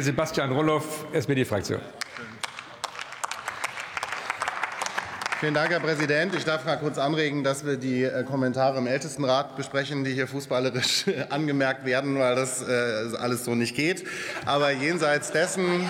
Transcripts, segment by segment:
Sebastian Roloff, SPD-Fraktion. Vielen Dank, Herr Präsident. Ich darf mal kurz anregen, dass wir die äh, Kommentare im Ältestenrat besprechen, die hier fußballerisch angemerkt werden, weil das äh, alles so nicht geht. Aber jenseits dessen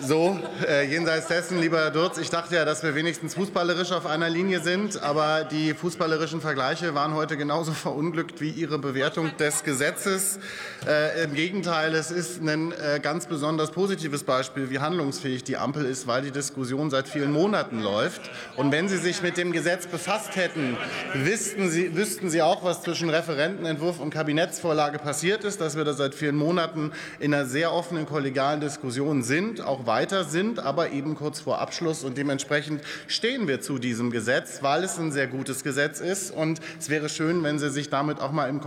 so, äh, jenseits dessen, lieber Herr Dürz, ich dachte ja, dass wir wenigstens fußballerisch auf einer Linie sind, aber die fußballerischen Vergleiche waren heute genauso verunglückt wie Ihre Bewertung des Gesetzes. Äh, Im Gegenteil, es ist ein äh, ganz besonders positives Beispiel, wie handlungsfähig die Ampel ist, weil die Diskussion seit vielen Monaten läuft. Und wenn Sie sich mit dem Gesetz befasst hätten, wüssten Sie, wüssten Sie auch, was zwischen Referentenentwurf und Kabinettsvorlage passiert ist, dass wir da seit vielen Monaten in einer sehr offenen kollegialen Diskussion sind, auch weiter sind, aber eben kurz vor Abschluss. Und dementsprechend stehen wir zu diesem Gesetz, weil es ein sehr gutes Gesetz ist. Und es wäre schön, wenn Sie sich damit auch mal im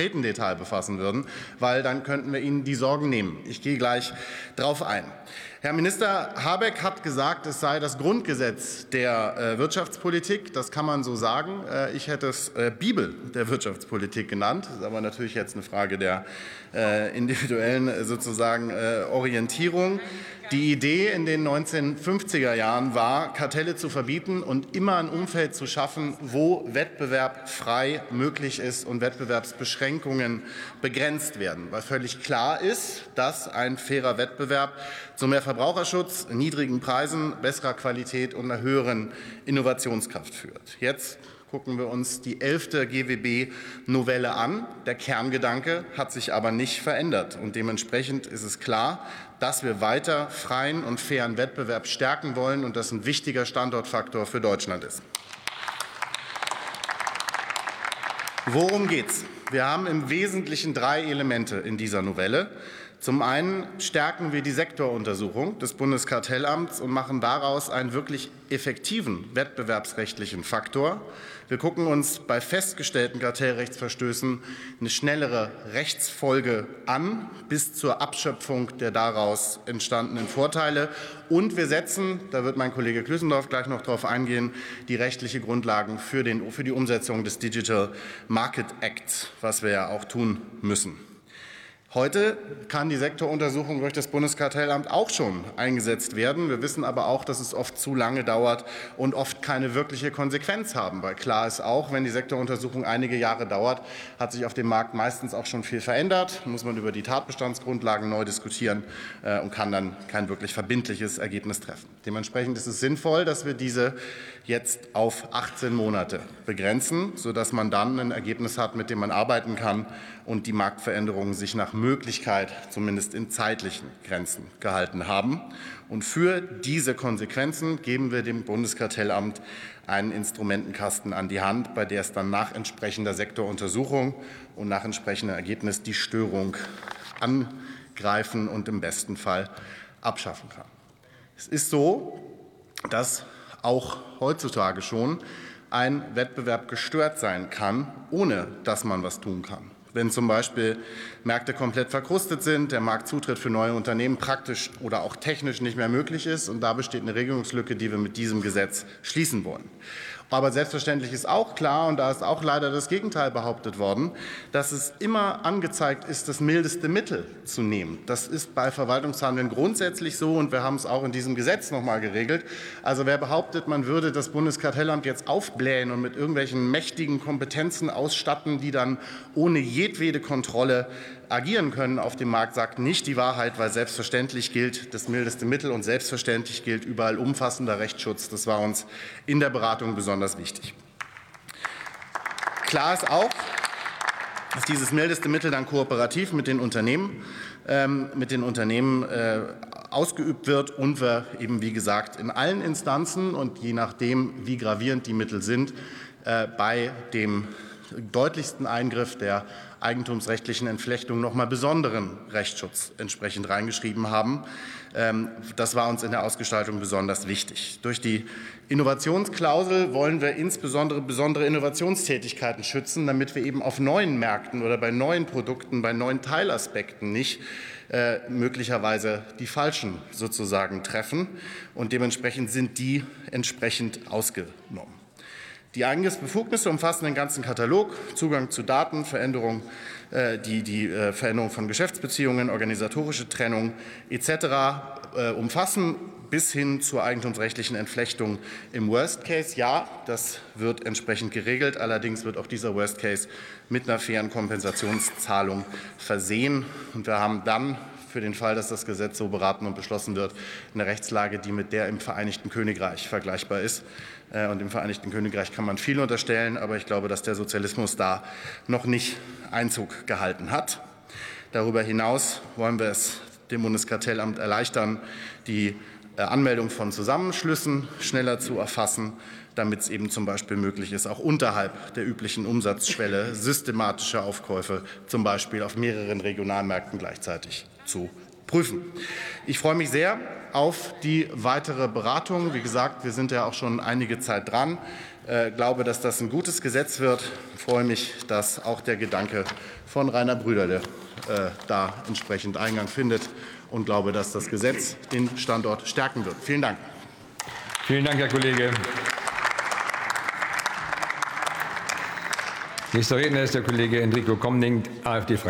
konkreten Detail befassen würden, weil dann könnten wir Ihnen die Sorgen nehmen. Ich gehe gleich darauf ein. Herr Minister Habeck hat gesagt, es sei das Grundgesetz der äh, Wirtschaftspolitik. Das kann man so sagen. Äh, ich hätte es äh, Bibel der Wirtschaftspolitik genannt. Das ist aber natürlich jetzt eine Frage der individuellen sozusagen Orientierung. Die Idee in den 1950er Jahren war, Kartelle zu verbieten und immer ein Umfeld zu schaffen, wo Wettbewerb frei möglich ist und Wettbewerbsbeschränkungen begrenzt werden, weil völlig klar ist, dass ein fairer Wettbewerb zu mehr Verbraucherschutz, niedrigen Preisen, besserer Qualität und einer höheren Innovationskraft führt. Jetzt gucken wir uns die elfte GWB-Novelle an. Der Kerngedanke hat sich aber nicht verändert. Und dementsprechend ist es klar, dass wir weiter freien und fairen Wettbewerb stärken wollen und das ein wichtiger Standortfaktor für Deutschland ist. Worum geht's? Wir haben im Wesentlichen drei Elemente in dieser Novelle. Zum einen stärken wir die Sektoruntersuchung des Bundeskartellamts und machen daraus einen wirklich effektiven wettbewerbsrechtlichen Faktor. Wir gucken uns bei festgestellten Kartellrechtsverstößen eine schnellere Rechtsfolge an bis zur Abschöpfung der daraus entstandenen Vorteile. Und wir setzen, da wird mein Kollege Klüssendorf gleich noch darauf eingehen, die rechtliche Grundlagen für, den, für die Umsetzung des Digital Market Acts, was wir ja auch tun müssen. Heute kann die Sektoruntersuchung durch das Bundeskartellamt auch schon eingesetzt werden. Wir wissen aber auch, dass es oft zu lange dauert und oft keine wirkliche Konsequenz haben. Weil klar ist auch, wenn die Sektoruntersuchung einige Jahre dauert, hat sich auf dem Markt meistens auch schon viel verändert. Muss man über die Tatbestandsgrundlagen neu diskutieren äh, und kann dann kein wirklich verbindliches Ergebnis treffen. Dementsprechend ist es sinnvoll, dass wir diese jetzt auf 18 Monate begrenzen, sodass man dann ein Ergebnis hat, mit dem man arbeiten kann und die Marktveränderungen sich nach Möglichkeit zumindest in zeitlichen Grenzen gehalten haben. Und für diese Konsequenzen geben wir dem Bundeskartellamt einen Instrumentenkasten an die Hand, bei der es dann nach entsprechender Sektoruntersuchung und nach entsprechendem Ergebnis die Störung angreifen und im besten Fall abschaffen kann. Es ist so, dass auch heutzutage schon ein Wettbewerb gestört sein kann, ohne dass man was tun kann. Wenn zum Beispiel Märkte komplett verkrustet sind, der Marktzutritt für neue Unternehmen praktisch oder auch technisch nicht mehr möglich ist. Und da besteht eine Regelungslücke, die wir mit diesem Gesetz schließen wollen. Aber selbstverständlich ist auch klar, und da ist auch leider das Gegenteil behauptet worden, dass es immer angezeigt ist, das mildeste Mittel zu nehmen. Das ist bei Verwaltungshandeln grundsätzlich so, und wir haben es auch in diesem Gesetz noch mal geregelt. Also wer behauptet, man würde das Bundeskartellamt jetzt aufblähen und mit irgendwelchen mächtigen Kompetenzen ausstatten, die dann ohne jedwede Kontrolle agieren können auf dem Markt, sagt nicht die Wahrheit, weil selbstverständlich gilt das mildeste Mittel und selbstverständlich gilt überall umfassender Rechtsschutz. Das war uns in der Beratung besonders wichtig. Klar ist auch, dass dieses mildeste Mittel dann kooperativ mit den Unternehmen, ähm, mit den Unternehmen äh, ausgeübt wird und wir eben, wie gesagt, in allen Instanzen und je nachdem, wie gravierend die Mittel sind, äh, bei dem deutlichsten Eingriff der eigentumsrechtlichen Entflechtung noch mal besonderen Rechtsschutz entsprechend reingeschrieben haben. Ähm, das war uns in der Ausgestaltung besonders wichtig. Durch die Innovationsklausel wollen wir insbesondere besondere Innovationstätigkeiten schützen, damit wir eben auf neuen Märkten oder bei neuen Produkten, bei neuen Teilaspekten nicht äh, möglicherweise die falschen sozusagen treffen. Und dementsprechend sind die entsprechend ausgenommen. Die Eingriffsbefugnisse umfassen den ganzen Katalog, Zugang zu Daten, Veränderung, äh, die, die äh, Veränderung von Geschäftsbeziehungen, organisatorische Trennung etc. Äh, umfassen bis hin zur eigentumsrechtlichen Entflechtung im Worst Case. Ja, das wird entsprechend geregelt. Allerdings wird auch dieser Worst Case mit einer fairen Kompensationszahlung versehen. Und wir haben dann für den Fall, dass das Gesetz so beraten und beschlossen wird, eine Rechtslage, die mit der im Vereinigten Königreich vergleichbar ist. Äh, und im Vereinigten Königreich kann man viel unterstellen, aber ich glaube, dass der Sozialismus da noch nicht Einzug gehalten hat. Darüber hinaus wollen wir es dem Bundeskartellamt erleichtern, die äh, Anmeldung von Zusammenschlüssen schneller zu erfassen, damit es eben zum Beispiel möglich ist, auch unterhalb der üblichen Umsatzschwelle systematische Aufkäufe zum Beispiel auf mehreren Regionalmärkten gleichzeitig zu prüfen. Ich freue mich sehr auf die weitere Beratung. Wie gesagt, wir sind ja auch schon einige Zeit dran. Ich äh, glaube, dass das ein gutes Gesetz wird. Ich freue mich, dass auch der Gedanke von Rainer Brüderle äh, da entsprechend Eingang findet und glaube, dass das Gesetz den Standort stärken wird. Vielen Dank. Vielen Dank, Herr Kollege. Nächster Redner ist der Kollege Enrico Komning, AfD-Fraktion.